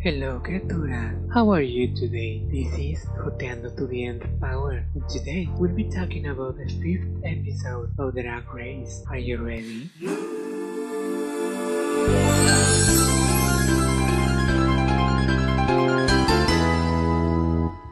Hello criatura, how are you today? This is Joteando to the End Power and today we'll be talking about the fifth episode of the Drag Race. Are you ready?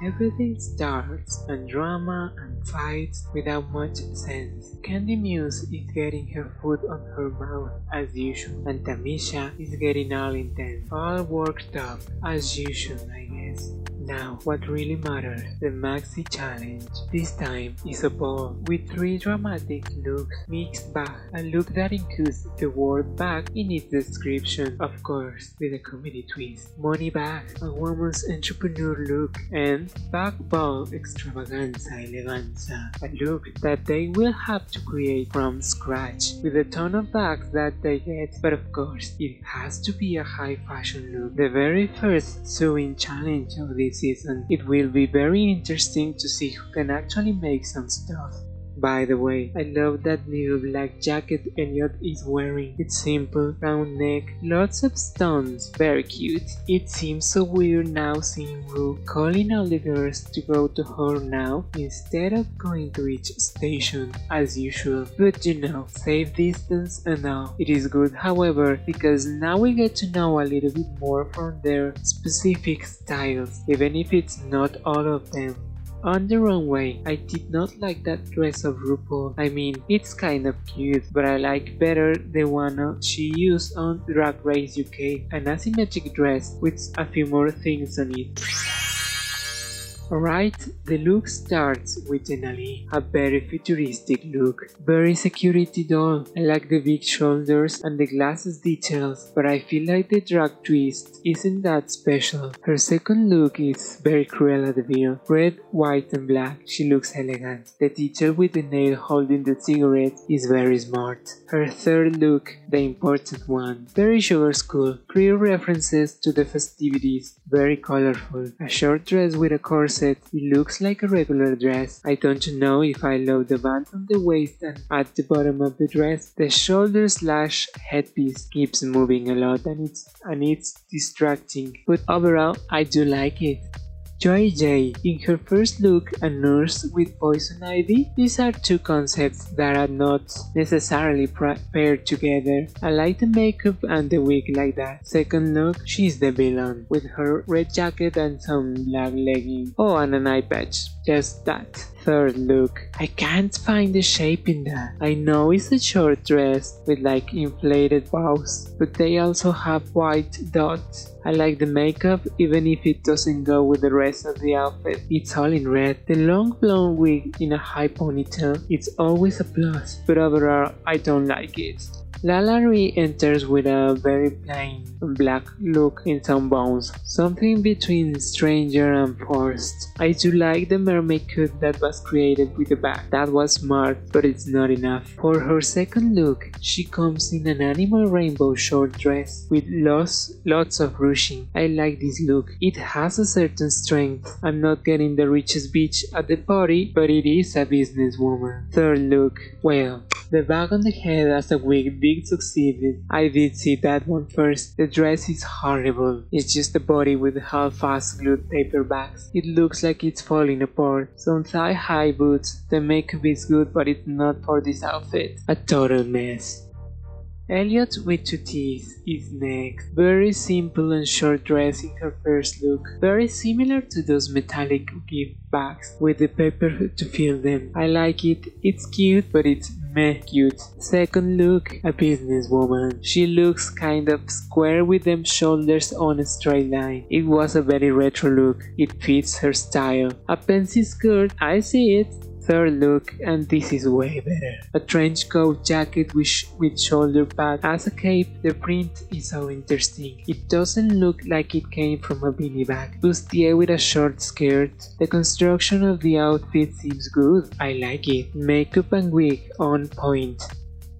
Everything starts and drama and fights without much sense. Kandy Muse is getting her foot on her mouth as usual, and Tamisha is getting all intense, all worked up as usual, I guess. Now, what really matters, the Maxi Challenge. This time is a ball with three dramatic looks mixed back, a look that includes the word back in its description, of course, with a comedy twist. Money back, a woman's entrepreneur look, and back ball extravaganza eleganza, a look that they will have to create from scratch with a ton of bags that they get, but of course, it has to be a high fashion look. The very first sewing challenge of this season. It will be very interesting to see who can actually make some stuff. By the way, I love that little black jacket Elliott is wearing. It's simple, round neck, lots of stones, very cute. It seems so weird now seeing Ru calling all the girls to go to her now instead of going to each station as usual. But you know, safe distance and all. It is good however because now we get to know a little bit more from their specific styles, even if it's not all of them. On the runway, I did not like that dress of RuPaul. I mean, it's kind of cute, but I like better the one she used on Drag Race UK, an asymmetric dress with a few more things on it. Alright, the look starts with Denali, a very futuristic look, very security doll. I like the big shoulders and the glasses details, but I feel like the drag twist isn't that special. Her second look is very Cruella de Vil, red, white and black. She looks elegant. The detail with the nail holding the cigarette is very smart. Her third look, the important one, very sugar skull, clear references to the festivities, very colorful. A short dress with a corset it looks like a regular dress. I don't know if I love the band on the waist and at the bottom of the dress. The shoulder slash headpiece keeps moving a lot and it's and it's distracting. But overall I do like it. Joey Jay, in her first look, a nurse with poison ivy. These are two concepts that are not necessarily paired together. I like the makeup and the wig like that. Second look, she's the villain, with her red jacket and some black leggings. Oh, and an eye patch. Just that. Third look. I can't find the shape in that. I know it's a short dress with like inflated bows, but they also have white dots. I like the makeup even if it doesn't go with the rest of the outfit. It's all in red. The long blonde wig in a high ponytail, it's always a plus, but overall I don't like it. LaLa enters with a very plain black look in some bones, something between stranger and forced. I do like the mermaid cut that was created with the back. That was smart, but it's not enough. For her second look, she comes in an animal rainbow short dress with lots, lots of ruching. I like this look. It has a certain strength. I'm not getting the richest bitch at the party, but it is a businesswoman. Third look, well, the bag on the head as a wig did succeed. I did see that one first. The dress is horrible. It's just a body with half-assed glued paper bags. It looks like it's falling apart. Some thigh-high boots. The makeup is good but it's not for this outfit. A total mess. Elliott with two teeth is next. Very simple and short dress in her first look. Very similar to those metallic gift bags with the paper to fill them. I like it. It's cute but it's meh cute. Second look, a businesswoman. She looks kind of square with them shoulders on a straight line. It was a very retro look. It fits her style. A pencil skirt, I see it. Third look, and this is way better. A trench coat jacket with, with shoulder pad as a cape, the print is so interesting. It doesn't look like it came from a beanie bag. Bustier with a short skirt. The construction of the outfit seems good. I like it. Makeup and wig on point.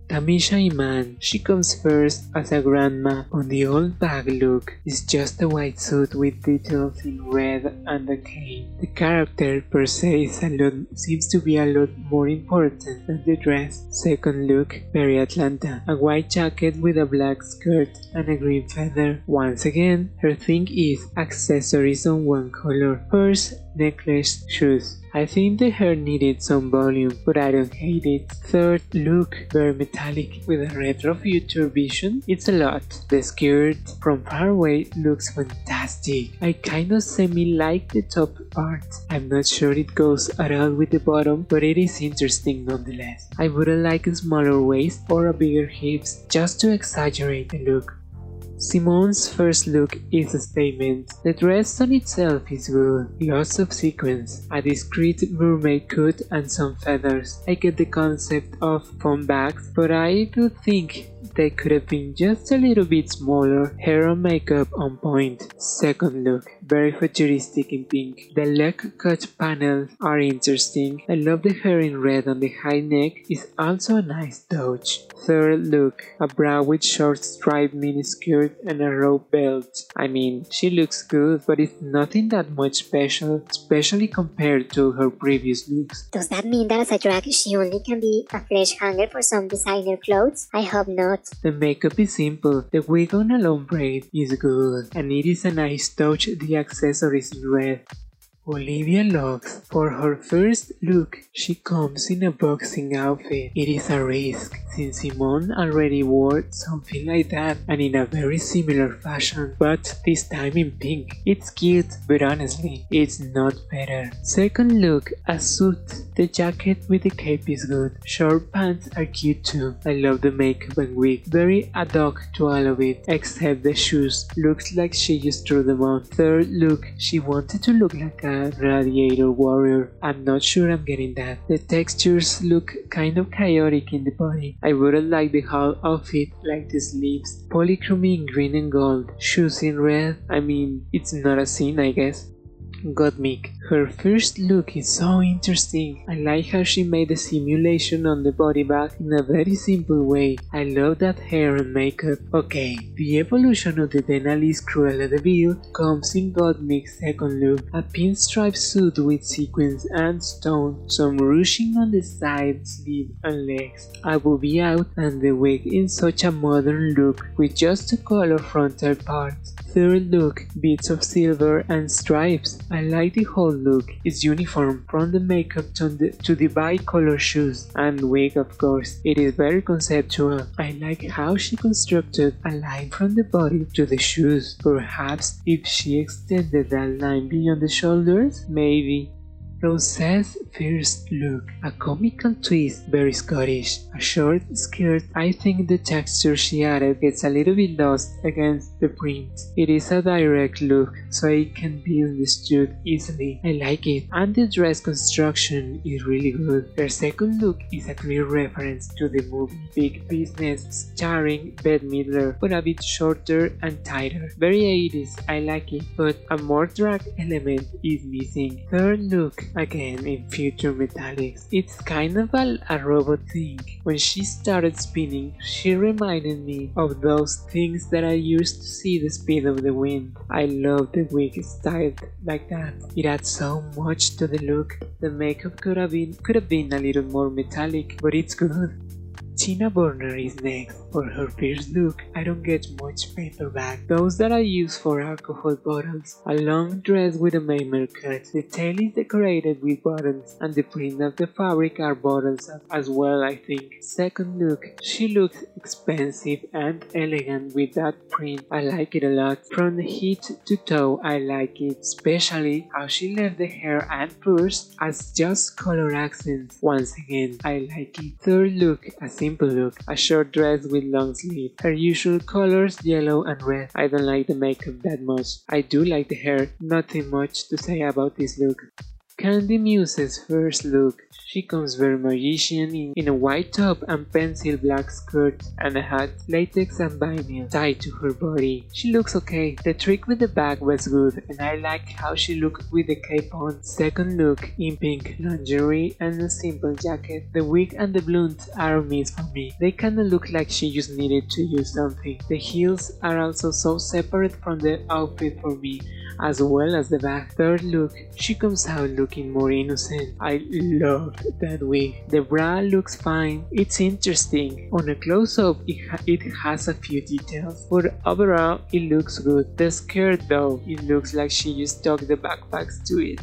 Tamisha Iman, she comes first as a grandma on the old bag look. It's just a white suit with details in red and a cane. The character per se is a lot, seems to be a lot more important than the dress. Second look, Mary Atlanta. A white jacket with a black skirt and a green feather. Once again, her thing is accessories on one color. First, necklace, shoes. I think the hair needed some volume, but I don't hate it. Third look, very metallic with a retro future vision. It's a lot. The skirt from far away looks fantastic. I kind of semi like the top part. I'm not sure it goes at all with the bottom, but it is interesting nonetheless. I wouldn't like a smaller waist or a bigger hips just to exaggerate the look. Symone's first look is a statement. The dress on itself is good, lots of sequins, a discreet mermaid cut and some feathers. I get the concept of phone bags, but I do think they could have been just a little bit smaller, hair and makeup on point. Second look, very futuristic in pink. The leg cut panels are interesting. I love the hair in red on the high neck is also a nice touch. Third look, a bra with short striped miniskirt and a rope belt. I mean, she looks good, but it's nothing that much special, especially compared to her previous looks. Does that mean that as a drag she only can be a flesh hanger for some designer clothes? I hope not. The makeup is simple, the wig on a long braid is good, and it is a nice touch the accessories red. Olivia Lux. For her first look, she comes in a boxing outfit. It is a risk, since Symone already wore something like that and in a very similar fashion, but this time in pink. It's cute, but honestly, it's not better. Second look, a suit. The jacket with the cape is good. Short pants are cute too. I love the makeup and wig. Very ad hoc to all of it, except the shoes. Looks like she just threw them on. Third look, she wanted to look like a Radiator Warrior. I'm not sure I'm getting that. The textures look kind of chaotic in the body. I wouldn't like the whole outfit like the sleeves. Polychromy in green and gold. Shoes in red. I mean, it's not a scene I guess. Gottmik. Her first look is so interesting. I like how she made the simulation on the body bag in a very simple way. I love that hair and makeup. Okay, the evolution of the Denali's Cruella de Vil comes in Gottmik's second look. A pinstripe suit with sequins and stone, some ruching on the side, sleeve and legs. I will be out and the wig in such a modern look with just a color frontal part. Third look, bits of silver and stripes. I like the whole look. It's uniform from the makeup to the, to the bicolor shoes and wig of course. It is very conceptual. I like how she constructed a line from the body to the shoes. Perhaps if she extended that line beyond the shoulders, maybe. Rose's first look, a comical twist, very Scottish. A short skirt, I think the texture she added gets a little bit lost against the print. It is a direct look, so it can be understood easily. I like it, and the dress construction is really good. Her second look is a clear reference to the movie Big Business, starring Bette Midler, but a bit shorter and tighter. Very 80s, I like it, but a more drag element is missing. Third look, again in future metallics. It's kind of a, a robot thing. When she started spinning, she reminded me of those things that I used to see the speed of the wind. I love the wig styled like that. It adds so much to the look. The makeup could have been could have been a little more metallic, but it's good. Tina Burner is next. For her first look, I don't get much paper bag. Those that I use for alcohol bottles. A long dress with a mermaid cut. The tail is decorated with buttons and the print of the fabric are bottles as well I think. Second look, she looks expensive and elegant with that print. I like it a lot. From the head to toe I like it, especially how she left the hair and purse as just color accents. Once again, I like it. Third look, a simple look. A short dress with long sleeve. Her usual colors yellow and red. I don't like the makeup that much. I do like the hair. Nothing much to say about this look. Kandy Muse's first look. She comes very magician in, in a white top and pencil black skirt and a hat, latex and vinyl tied to her body. She looks okay. The trick with the bag was good and I like how she looked with the cape on. Second look in pink lingerie and a simple jacket. The wig and the blunt are a miss for me. They kinda look like she just needed to use something. The heels are also so separate from the outfit for me as well as the bag. Third look, she comes out looking more innocent. I love that wig. The bra looks fine. It's interesting. On a close-up, it, ha it has a few details, but overall, it looks good. The skirt though, it looks like she just stuck the backpacks to it.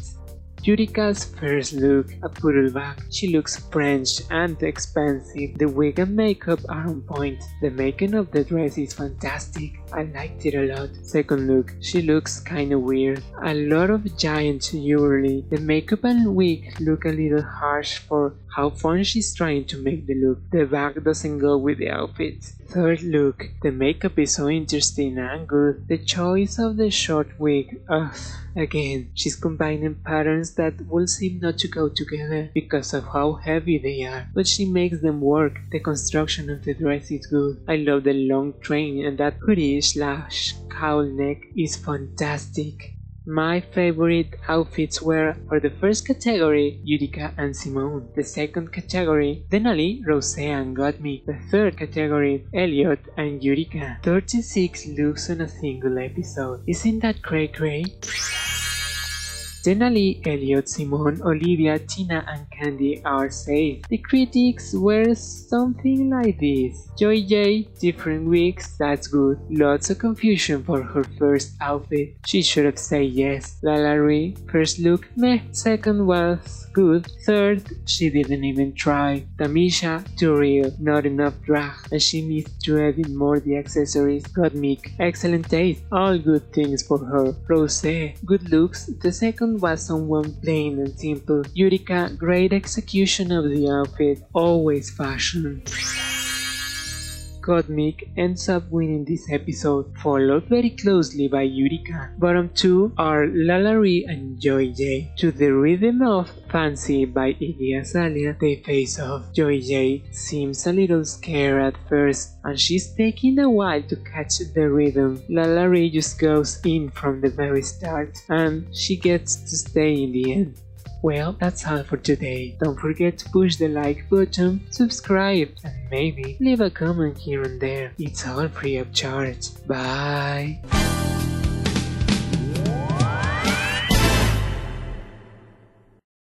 Utica's first look, a poodle. She looks French and expensive. The wig and makeup are on point. The making of the dress is fantastic. I liked it a lot. Second look, she looks kinda weird. A lot of giant jewelry. The makeup and wig look a little harsh for how fun she's trying to make the look. The bag doesn't go with the outfit. Third look, the makeup is so interesting and good. The choice of the short wig, ugh. Again, she's combining patterns that will seem not to go together because of how heavy they are, but she makes them work. The construction of the dress is good. I love the long train and that hoodie slash cowl neck is fantastic. My favorite outfits were for the first category Utica and Symone, the second category Denali, Rose and Gottmik, the third category Elliott and Utica. 36 looks on a single episode. Isn't that cray cray? Denali, Elliott, Symone, Olivia, Tina and Kandy are safe. The critics were something like this. Joey Jay, different weeks, that's good. Lots of confusion for her first outfit. She should have said yes. LaLa Ri, first look, meh. Second was good. Third, she didn't even try. Tamisha, too real, not enough drag, and she missed to adding more the accessories. Gottmik, excellent taste, all good things for her. Rose, good looks. The second was someone plain and simple. Utica, great execution of the outfit, always fashion. Gottmik ends up winning this episode, followed very closely by Utica. Bottom two are LaLa Ri and Joey Jay. To the rhythm of Fancy by Iggy Azalea, they face off. Joey Jay seems a little scared at first, and she's taking a while to catch the rhythm. LaLa Ri just goes in from the very start, and she gets to stay in the end. Well, that's all for today. Don't forget to push the like button, subscribe, and maybe leave a comment here and there. It's all free of charge. Bye!